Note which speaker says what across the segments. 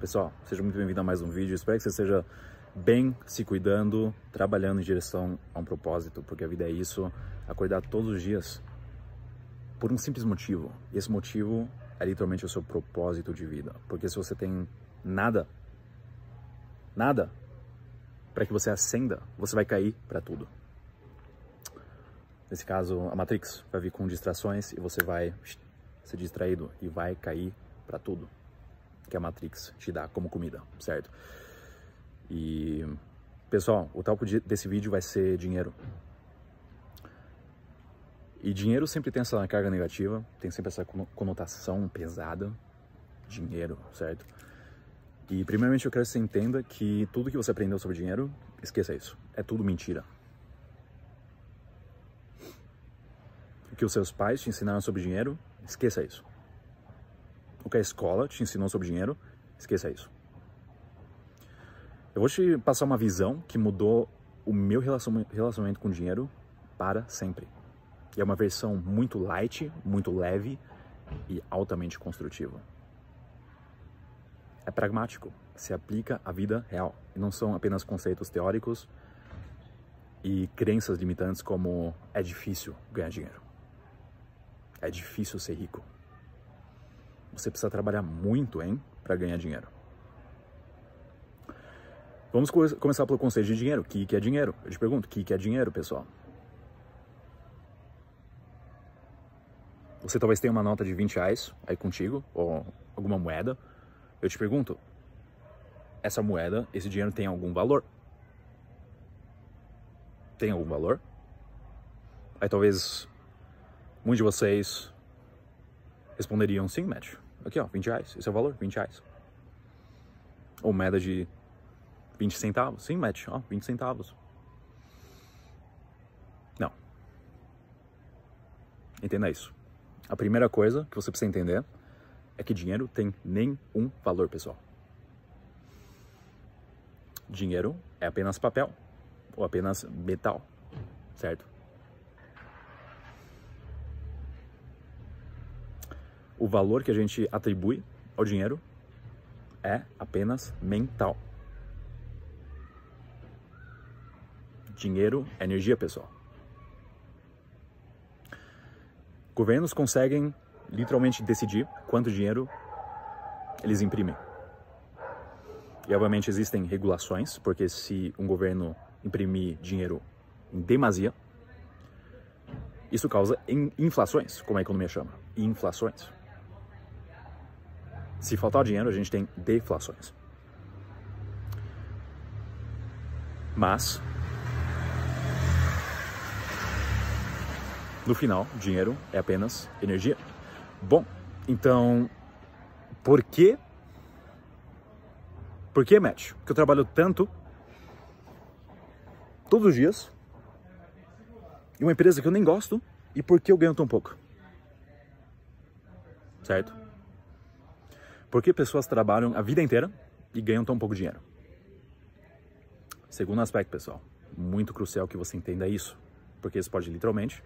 Speaker 1: Pessoal, seja muito bem-vindo a mais um vídeo. Espero que você esteja bem, se cuidando, trabalhando em direção a um propósito, porque a vida é isso, acordar todos os dias por um simples motivo. E esse motivo é literalmente o seu propósito de vida. Porque se você tem nada, nada para que você acenda, você vai cair para tudo. Nesse caso, a Matrix vai vir com distrações e você vai ser distraído e vai cair para tudo que a Matrix te dá como comida, certo? E pessoal, o tópico desse vídeo vai ser dinheiro. E dinheiro sempre tem essa carga negativa, tem sempre essa conotação pesada. Dinheiro, certo? E primeiramente eu quero que você entenda que tudo que você aprendeu sobre dinheiro, esqueça isso. É tudo mentira. que os seus pais te ensinaram sobre dinheiro, esqueça isso. O que a escola te ensinou sobre dinheiro, esqueça isso. Eu vou te passar uma visão que mudou o meu relacionamento com dinheiro para sempre. E é uma versão muito light, muito leve e altamente construtiva. É pragmático, se aplica à vida real e não são apenas conceitos teóricos e crenças limitantes como é difícil ganhar dinheiro. É difícil ser rico. Você precisa trabalhar muito, hein, para ganhar dinheiro. Vamos começar pelo conceito de dinheiro. O que, é dinheiro? Eu te pergunto, o que, que é dinheiro, pessoal? Você talvez tenha uma nota de 20 reais aí contigo, ou alguma moeda. Eu te pergunto, essa moeda, esse dinheiro tem algum valor? Tem algum valor? Aí talvez Muitos de vocês responderiam sim, Matt. Aqui, ó, 20 reais. Esse é o valor, 20 reais. Ou moeda de 20 centavos. Sim, Matt, ó, 20 centavos. Não. Entenda isso. A primeira coisa que você precisa entender é que dinheiro tem nenhum valor, pessoal. Dinheiro é apenas papel ou apenas metal, certo? O valor que a gente atribui ao dinheiro é apenas mental. Dinheiro é energia, pessoal. Governos conseguem literalmente decidir quanto dinheiro eles imprimem. E obviamente existem regulações, porque se um governo imprimir dinheiro em demasia, isso causa inflações, como a economia chama, inflações. Se faltar dinheiro, a gente tem deflações. Mas, no final, dinheiro é apenas energia. Bom, então, por que? Por que, Matt? Porque eu trabalho tanto, todos os dias, em uma empresa que eu nem gosto, e por que eu ganho tão pouco? Certo? Por que pessoas trabalham a vida inteira e ganham tão pouco dinheiro? Segundo aspecto, pessoal, muito crucial que você entenda isso, porque isso pode literalmente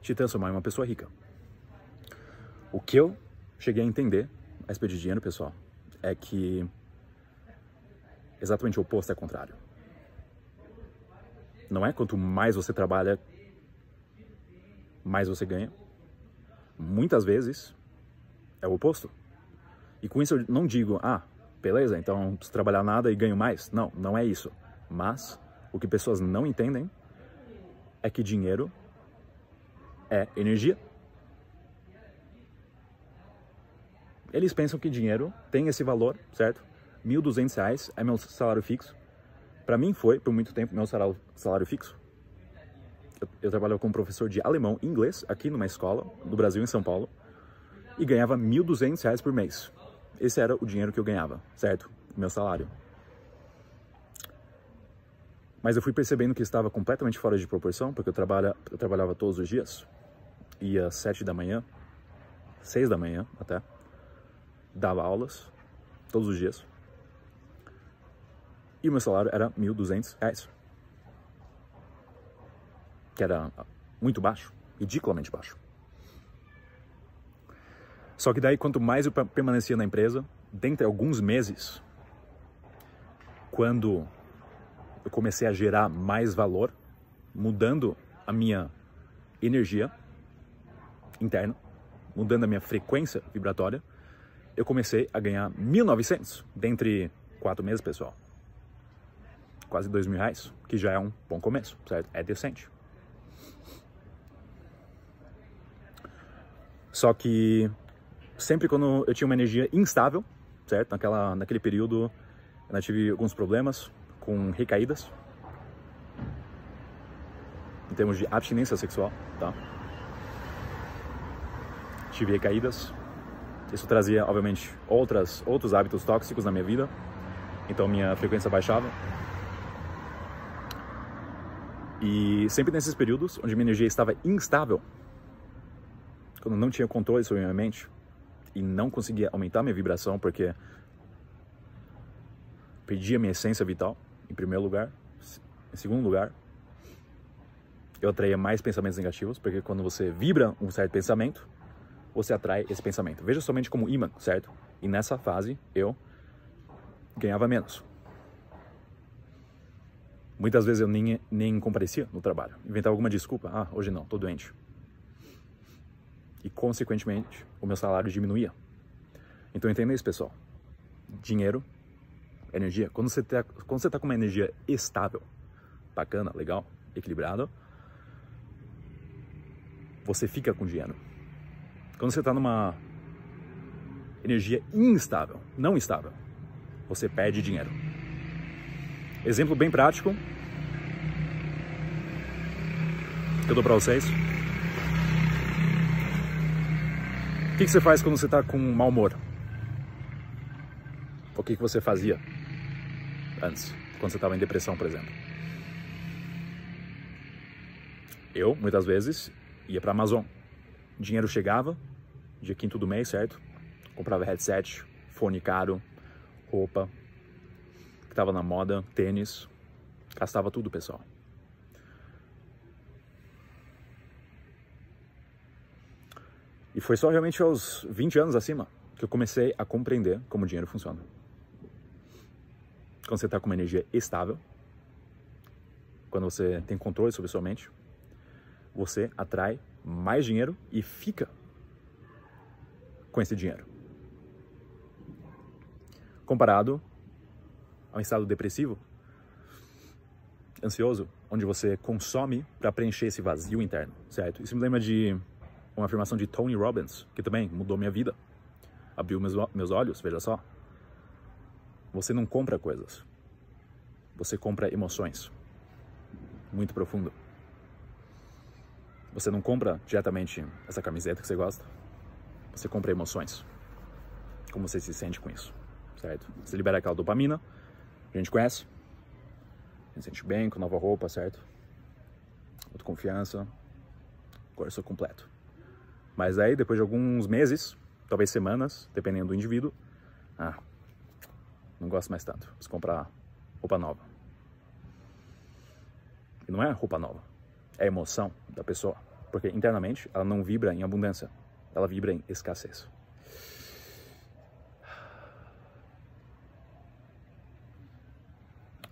Speaker 1: te transformar em uma pessoa rica. O que eu cheguei a entender a respeito de dinheiro, pessoal, é que exatamente o oposto é o contrário. Não é quanto mais você trabalha, mais você ganha. Muitas vezes é o oposto. E com isso eu não digo, ah, beleza, então não preciso trabalhar nada e ganho mais. Não, não é isso. Mas o que pessoas não entendem é que dinheiro é energia. Eles pensam que dinheiro tem esse valor, certo? R$ 1.200 é meu salário fixo. Para mim foi, por muito tempo, meu salário, salário fixo. Eu, eu trabalhava como professor de alemão e inglês aqui numa escola do Brasil, em São Paulo, e ganhava R$ 1.200 por mês. Esse era o dinheiro que eu ganhava, certo? Meu salário. Mas eu fui percebendo que estava completamente fora de proporção, porque eu, trabalha, eu trabalhava todos os dias. Ia às sete da manhã, seis da manhã até. Dava aulas todos os dias. E o meu salário era R$ 1.200, que era muito baixo, ridiculamente baixo. Só que daí, quanto mais eu permanecia na empresa, dentre alguns meses, quando eu comecei a gerar mais valor, mudando a minha energia interna, mudando a minha frequência vibratória, eu comecei a ganhar 1.900 dentre quatro meses, pessoal. Quase dois mil reais, que já é um bom começo, certo? É decente. Só que sempre quando eu tinha uma energia instável, certo? Naquela, naquele período eu tive alguns problemas com recaídas em termos de abstinência sexual, tá? Tive recaídas. Isso trazia, obviamente, outras, outros hábitos tóxicos na minha vida. Então minha frequência baixava. E sempre nesses períodos onde minha energia estava instável, quando não tinha controle sobre minha mente e não conseguia aumentar minha vibração porque perdia minha essência vital, em primeiro lugar. Em segundo lugar, eu atraía mais pensamentos negativos, porque quando você vibra um certo pensamento, você atrai esse pensamento. Veja somente como imã, certo? E nessa fase eu ganhava menos. Muitas vezes eu nem, nem comparecia no trabalho. Inventava alguma desculpa. Ah, hoje não, tô doente. E, consequentemente, o meu salário diminuía. Então, entenda isso, pessoal. Dinheiro, energia. Quando você, tá, você tá com uma energia estável, bacana, legal, equilibrado, você fica com dinheiro. Quando você está numa energia instável, não estável, você perde dinheiro. Exemplo bem prático que eu dou para vocês. O que, que, você faz quando você está com mau humor? O que, que você fazia antes, quando você estava em depressão, por exemplo? Eu, muitas vezes, ia para Amazon. Dinheiro chegava, dia quinto do mês, certo? Comprava headset, fone caro, roupa, que tava na moda, tênis, gastava tudo, pessoal. E foi só realmente aos 20 anos acima que eu comecei a compreender como o dinheiro funciona. Quando você está com uma energia estável, quando você tem controle sobre sua mente, você atrai mais dinheiro e fica com esse dinheiro. Comparado ao estado depressivo, ansioso, onde você consome para preencher esse vazio interno, certo? Isso me lembra de uma afirmação de Tony Robbins, que também mudou minha vida, abriu meus, meus olhos, veja só. Você não compra coisas, você compra emoções. Muito profundo. Você não compra diretamente essa camiseta que você gosta. Você compra emoções. Como você se sente com isso, certo? Você libera aquela dopamina, a gente conhece. A gente se sente bem com nova roupa, certo? Autoconfiança, corpo completo. Mas aí, depois de alguns meses, talvez semanas, dependendo do indivíduo, ah, não gosto mais tanto. Preciso comprar roupa nova. E não é roupa nova é a emoção da pessoa, porque internamente ela não vibra em abundância, ela vibra em escassez.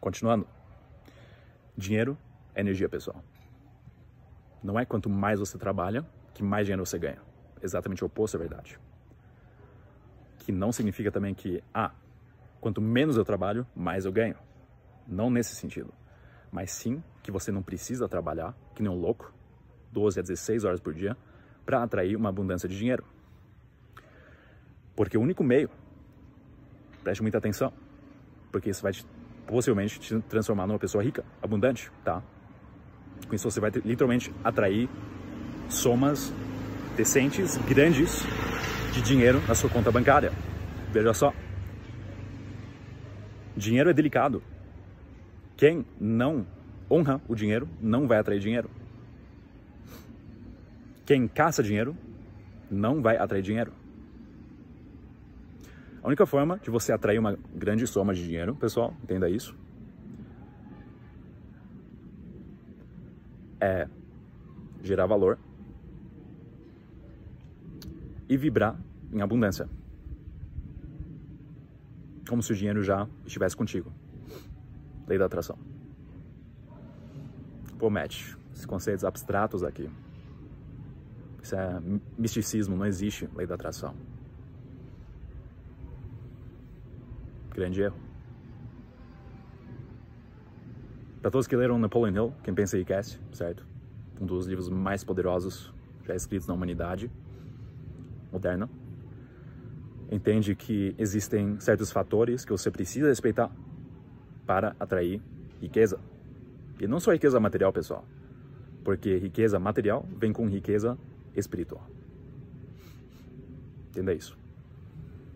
Speaker 1: Continuando, dinheiro é energia, pessoal. Não é quanto mais você trabalha que mais dinheiro você ganha. Exatamente o oposto é verdade. Que não significa também que, ah, quanto menos eu trabalho, mais eu ganho. Não nesse sentido mas sim que você não precisa trabalhar, que nem um louco, 12 a 16 horas por dia, para atrair uma abundância de dinheiro. Porque o único meio, preste muita atenção, porque isso vai te, possivelmente te transformar numa pessoa rica, abundante, tá? Com isso você vai literalmente atrair somas decentes, grandes, de dinheiro na sua conta bancária. Veja só. Dinheiro é delicado. Quem não honra o dinheiro não vai atrair dinheiro. Quem caça dinheiro não vai atrair dinheiro. A única forma de você atrair uma grande soma de dinheiro, pessoal, entenda isso, é gerar valor e vibrar em abundância. Como se o dinheiro já estivesse contigo. Lei da atração. Pô, Matt, esses conceitos abstratos aqui. Isso é misticismo, não existe lei da atração. Grande erro. Para todos que leram Napoleon Hill, quem pensa e quer, certo? Um dos livros mais poderosos já escritos na humanidade moderna. Entende que existem certos fatores que você precisa respeitar para atrair riqueza. E não só riqueza material, pessoal. Porque riqueza material vem com riqueza espiritual. Entenda isso.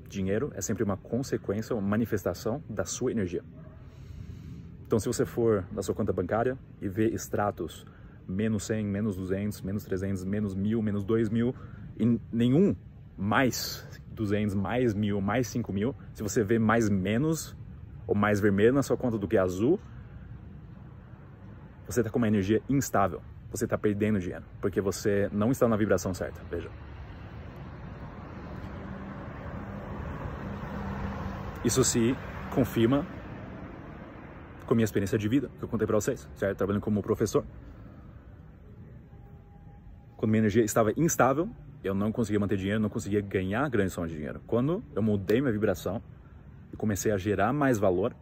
Speaker 1: Dinheiro é sempre uma consequência, uma manifestação da sua energia. Então, se você for na sua conta bancária e ver extratos menos 100, menos 200, menos 300, menos 1000, menos 2000, e nenhum mais 200, mais 1000, mais 5000, se você vê mais menos ou mais vermelho na sua conta do que azul, você está com uma energia instável. Você está perdendo dinheiro, porque você não está na vibração certa. Veja. Isso se confirma com a minha experiência de vida, que eu contei para vocês, certo? Trabalhando como professor. Quando minha energia estava instável, eu não conseguia manter dinheiro, não conseguia ganhar grande soma de dinheiro. Quando eu mudei minha vibração e comecei a gerar mais valor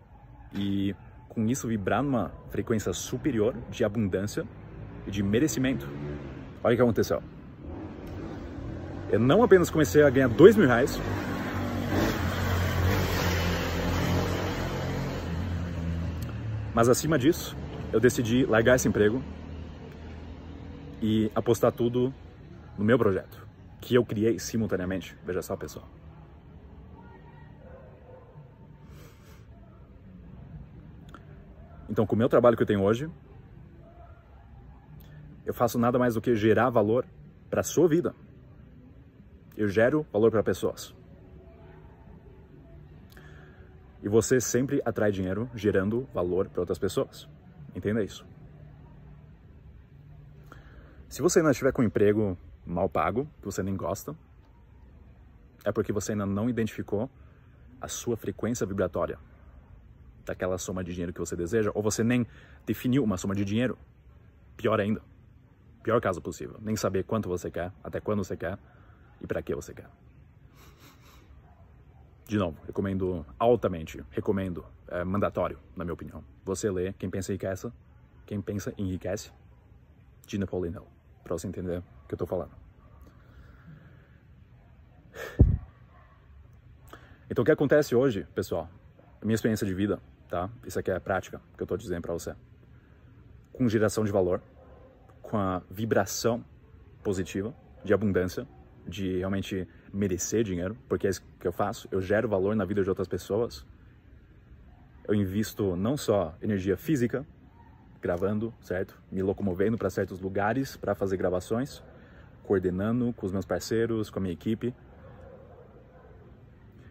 Speaker 1: e com isso vibrar numa frequência superior de abundância e de merecimento, olha o que aconteceu. Eu não apenas comecei a ganhar dois mil reais, mas acima disso, eu decidi largar esse emprego e apostar tudo no meu projeto, que eu criei simultaneamente. Veja só, pessoal. Então, com o meu trabalho que eu tenho hoje, eu faço nada mais do que gerar valor para a sua vida. Eu gero valor para pessoas. E você sempre atrai dinheiro gerando valor para outras pessoas. Entenda isso. Se você ainda estiver com um emprego mal pago, que você nem gosta, é porque você ainda não identificou a sua frequência vibratória daquela soma de dinheiro que você deseja, ou você nem definiu uma soma de dinheiro. Pior ainda. Pior caso possível. Nem saber quanto você quer, até quando você quer e para que você quer. De novo, recomendo altamente, recomendo, é mandatório, na minha opinião. Você lê Quem Pensa Enriquece, Quem Pensa Enriquece, de Napoleon Hill para você entender que eu estou falando. Então, o que acontece hoje, pessoal, minha experiência de vida, tá? Isso aqui é prática que eu estou dizendo para você. Com geração de valor, com a vibração positiva, de abundância, de realmente merecer dinheiro, porque é isso que eu faço. Eu gero valor na vida de outras pessoas. Eu invisto não só energia física, gravando, certo? Me locomovendo para certos lugares para fazer gravações, coordenando com os meus parceiros, com a minha equipe.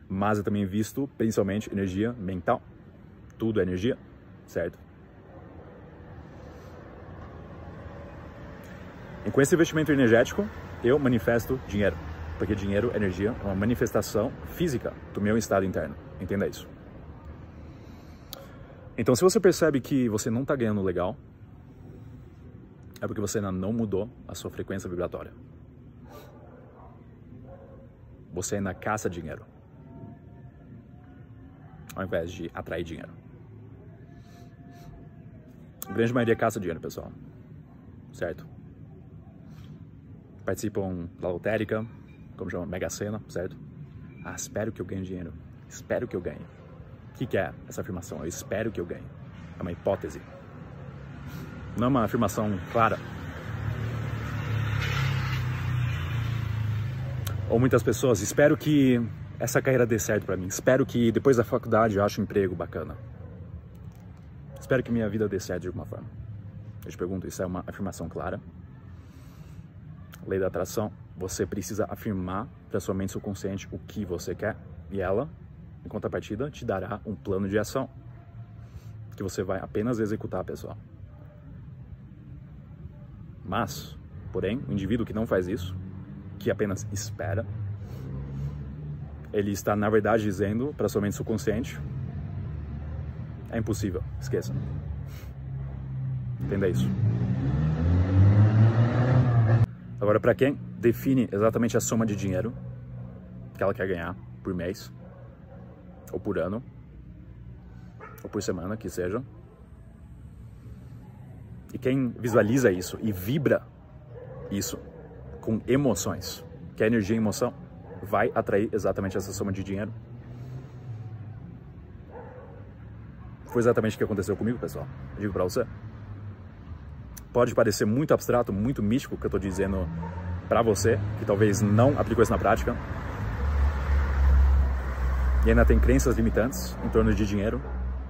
Speaker 1: Mas eu também invisto principalmente energia mental. Tudo é energia, certo? E com esse investimento energético, eu manifesto dinheiro. Porque dinheiro, energia, é uma manifestação física do meu estado interno. Entenda isso. Então, se você percebe que você não está ganhando legal, é porque você ainda não mudou a sua frequência vibratória. Você ainda caça dinheiro, ao invés de atrair dinheiro. A grande maioria caça dinheiro, pessoal. Certo? Participam da lotérica, como chama, Mega Sena, certo? Ah, espero que eu ganhe dinheiro. Espero que eu ganhe. O que, que é essa afirmação? Eu espero que eu ganhe. É uma hipótese. Não é uma afirmação clara. Ou muitas pessoas, espero que essa carreira dê certo para mim. Espero que depois da faculdade eu ache um emprego bacana. Espero que minha vida dê certo de alguma forma. Eu te pergunto, isso é uma afirmação clara? Lei da atração, você precisa afirmar para sua mente subconsciente o que você quer e ela em contrapartida, te dará um plano de ação que você vai apenas executar, pessoal. Mas, porém, o indivíduo que não faz isso, que apenas espera, ele está, na verdade, dizendo para sua mente subconsciente: é impossível, esqueça. Entenda isso. Agora, para quem define exatamente a soma de dinheiro que ela quer ganhar por mês, ou por ano, ou por semana, que seja, e quem visualiza isso e vibra isso com emoções, que é energia e emoção, vai atrair exatamente essa soma de dinheiro. Foi exatamente o que aconteceu comigo, pessoal. Eu digo para você. Pode parecer muito abstrato, muito místico o que eu estou dizendo para você, que talvez não aplicou isso na prática. E ainda tem crenças limitantes em torno de dinheiro,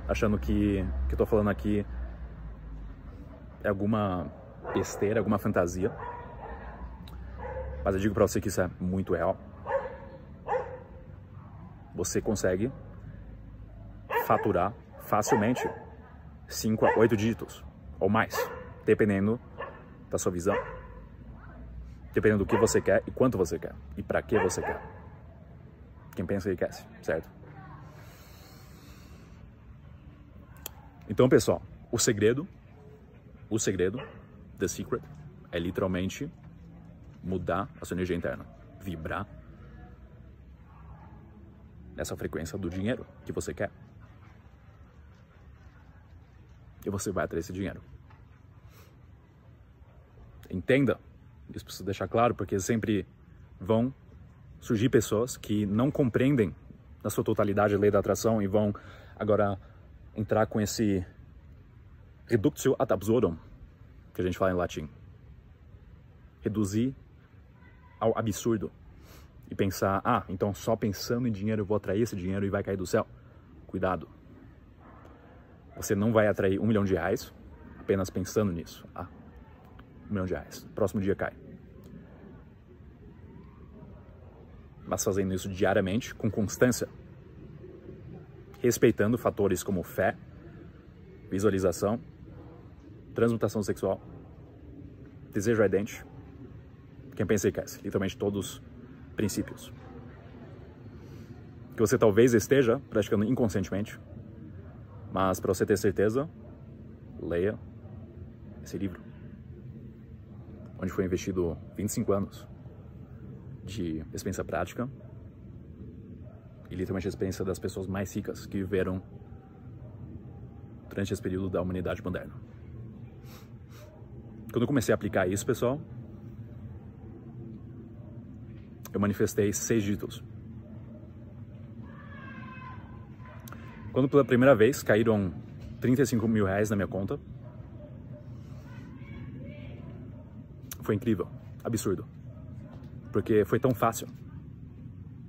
Speaker 1: achando que o que eu tô falando aqui alguma besteira, alguma fantasia. Mas eu digo para você que isso é muito real. Você consegue faturar facilmente 5 a 8 dígitos ou mais dependendo da sua visão, dependendo do que você quer e quanto você quer e para que você quer. Quem pensa que quer, certo? Então, pessoal, o segredo, o segredo, the secret, é literalmente mudar a sua energia interna, vibrar nessa frequência do dinheiro que você quer. E você vai atrair esse dinheiro. Entenda, isso preciso deixar claro, porque sempre vão surgir pessoas que não compreendem na sua totalidade a lei da atração e vão agora entrar com esse reductio ad absurdum, que a gente fala em latim. Reduzir ao absurdo e pensar, ah, então só pensando em dinheiro eu vou atrair esse dinheiro e vai cair do céu. Cuidado. Você não vai atrair um milhão de reais apenas pensando nisso. Ah, um milhão de reais. Próximo dia cai. Mas fazendo isso diariamente, com constância, respeitando fatores como fé, visualização, transmutação sexual, desejo ardente, quem pensa e quer, literalmente todos princípios. Que você talvez esteja praticando inconscientemente, mas para você ter certeza, leia esse livro onde foi investido 25 anos de experiência prática e literalmente a experiência das pessoas mais ricas que viveram durante esse período da humanidade moderna. Quando eu comecei a aplicar isso, pessoal, eu manifestei seis dígitos. Quando pela primeira vez caíram 35 mil reais na minha conta, foi incrível, absurdo. Porque foi tão fácil.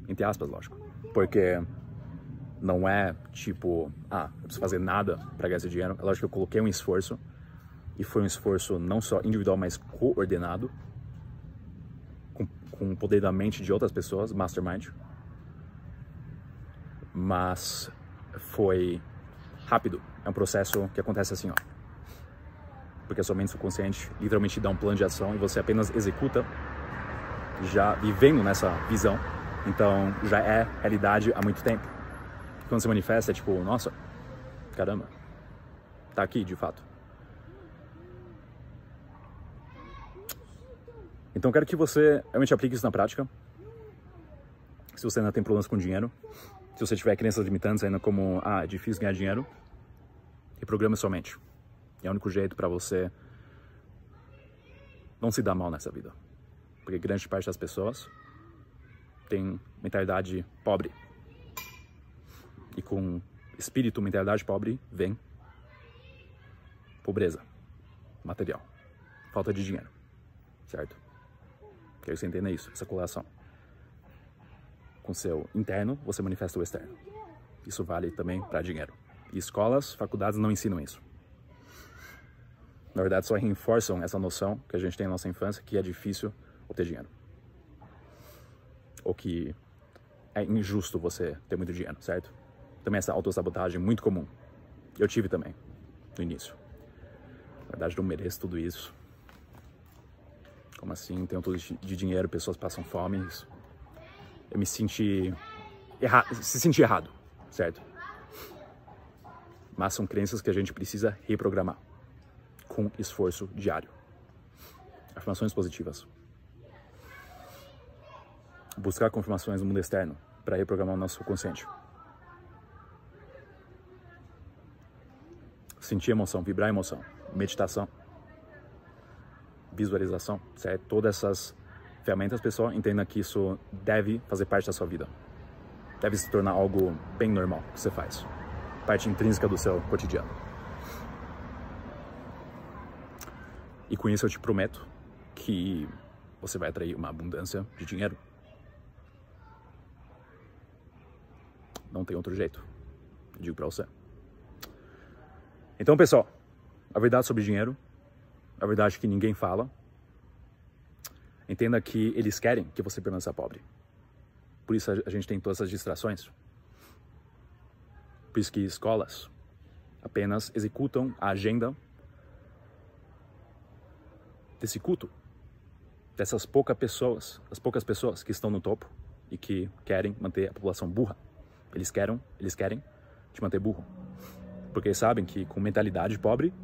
Speaker 1: Entre aspas, lógico. Porque não é tipo, ah, eu preciso fazer nada para ganhar esse dinheiro. É lógico que eu coloquei um esforço. E foi um esforço não só individual, mas coordenado. Com, com o poder da mente de outras pessoas, mastermind. Mas foi rápido. É um processo que acontece assim, ó porque a sua mente subconsciente literalmente dá um plano de ação e você apenas executa, já vivendo nessa visão. Então já é realidade há muito tempo. Quando se manifesta, é tipo, nossa, caramba, tá aqui de fato. Então quero que você realmente aplique isso na prática. Se você ainda tem problemas com dinheiro, se você tiver crenças limitantes ainda como, ah, é difícil ganhar dinheiro, reprograme sua mente. É o único jeito para você não se dar mal nessa vida. Porque grande parte das pessoas tem mentalidade pobre. E com espírito, mentalidade pobre, vem pobreza material, falta de dinheiro, certo? Quero que você entenda isso, essa correlação. Com seu interno, você manifesta o externo. Isso vale também para dinheiro. E escolas, faculdades não ensinam isso na verdade, só reforçam essa noção que a gente tem na nossa infância que é difícil obter dinheiro. Ou que é injusto você ter muito dinheiro, certo? Também essa autossabotagem muito comum. Eu tive também, no início. Na verdade, não mereço tudo isso. Como assim? Tenho tudo de dinheiro, pessoas passam fome. Eu me senti erra se sentir errado, certo? Mas são crenças que a gente precisa reprogramar com esforço diário. Afirmações positivas. Buscar confirmações no mundo externo para reprogramar o nosso consciente. Sentir emoção, vibrar emoção, meditação, visualização, certo? Todas essas ferramentas, pessoal, entenda que isso deve fazer parte da sua vida. Deve se tornar algo bem normal que você faz. Parte intrínseca do seu cotidiano. E com isso eu te prometo que você vai atrair uma abundância de dinheiro. Não tem outro jeito. Eu digo para você. Então, pessoal, a verdade sobre dinheiro, a verdade que ninguém fala, entenda que eles querem que você permaneça pobre. Por isso a gente tem todas essas distrações. Por isso que escolas apenas executam a agenda desse culto, dessas poucas pessoas, as poucas pessoas que estão no topo e que querem manter a população burra. Eles querem, eles querem te manter burro. Porque sabem que com mentalidade pobre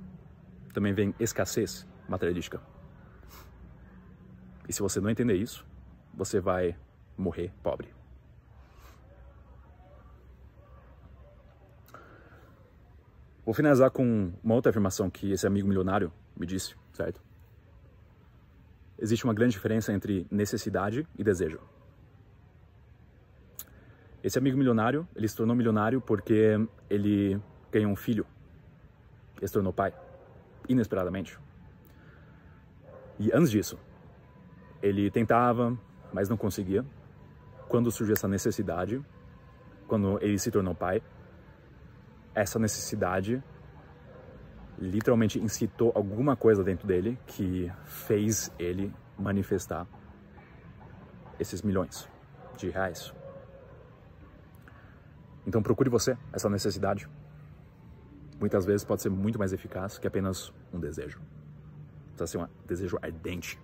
Speaker 1: também vem escassez materialística. E se você não entender isso, você vai morrer pobre. Vou finalizar com uma outra afirmação que esse amigo milionário me disse, certo? Existe uma grande diferença entre necessidade e desejo. Esse amigo milionário, ele se tornou milionário porque ele ganhou um filho. Ele se tornou pai, inesperadamente. E antes disso, ele tentava, mas não conseguia. Quando surgiu essa necessidade, quando ele se tornou pai, essa necessidade literalmente incitou alguma coisa dentro dele que fez ele manifestar esses milhões de reais. Então procure você essa necessidade. Muitas vezes pode ser muito mais eficaz que apenas um desejo. Precisa ser um desejo ardente.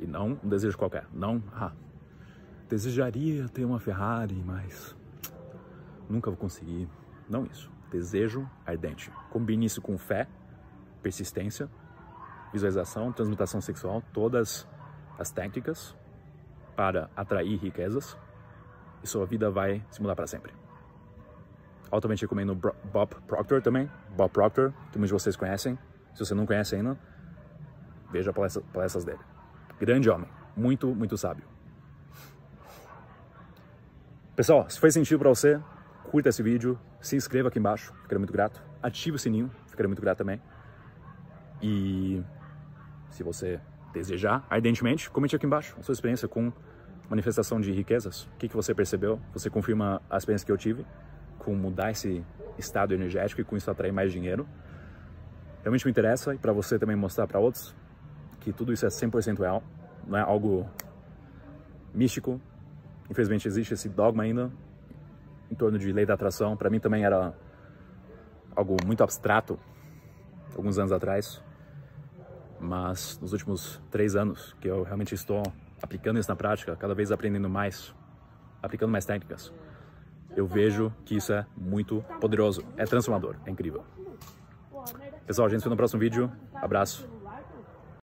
Speaker 1: E não um desejo qualquer. Não, ah, desejaria ter uma Ferrari, mas nunca vou conseguir. Não isso. Desejo ardente. Combine isso com fé, persistência, visualização, transmutação sexual, todas as técnicas para atrair riquezas e sua vida vai se mudar para sempre. Altamente recomendo Bob Proctor também. Bob Proctor, que muitos de vocês conhecem. Se você não conhece ainda, veja palestras, palestras dele. Grande homem, muito, muito sábio. Pessoal, se fez sentido para você, curta esse vídeo, se inscreva aqui embaixo, ficaria muito grato. Ative o sininho, ficaria muito grato também. E se você desejar ardentemente, comente aqui embaixo a sua experiência com manifestação de riquezas. O que, que você percebeu? Você confirma a experiência que eu tive com mudar esse estado energético e com isso atrair mais dinheiro. Realmente me interessa e para você também mostrar para outros que tudo isso é 100% real, não é algo místico. Infelizmente existe esse dogma ainda em torno de lei da atração. Para mim também era algo muito abstrato alguns anos atrás, mas nos últimos três anos que eu realmente estou aplicando isso na prática, cada vez aprendendo mais, aplicando mais técnicas, eu vejo que isso é muito poderoso, é transformador, é incrível. Pessoal, a gente se vê no próximo vídeo. Abraço.